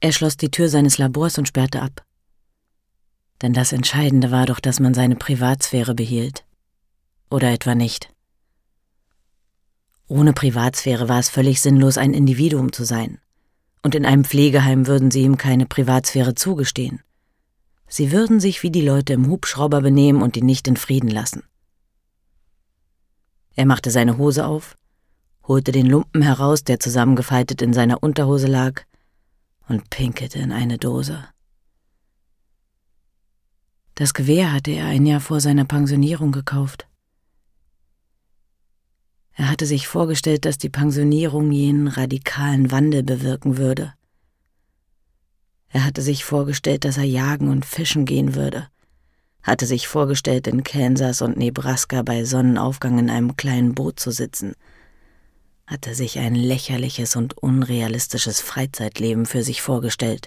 Er schloss die Tür seines Labors und sperrte ab. Denn das Entscheidende war doch, dass man seine Privatsphäre behielt. Oder etwa nicht. Ohne Privatsphäre war es völlig sinnlos, ein Individuum zu sein. Und in einem Pflegeheim würden sie ihm keine Privatsphäre zugestehen. Sie würden sich wie die Leute im Hubschrauber benehmen und ihn nicht in Frieden lassen. Er machte seine Hose auf, holte den Lumpen heraus, der zusammengefaltet in seiner Unterhose lag, und pinkelte in eine Dose. Das Gewehr hatte er ein Jahr vor seiner Pensionierung gekauft. Er hatte sich vorgestellt, dass die Pensionierung jenen radikalen Wandel bewirken würde. Er hatte sich vorgestellt, dass er jagen und fischen gehen würde, hatte sich vorgestellt, in Kansas und Nebraska bei Sonnenaufgang in einem kleinen Boot zu sitzen, hatte sich ein lächerliches und unrealistisches Freizeitleben für sich vorgestellt.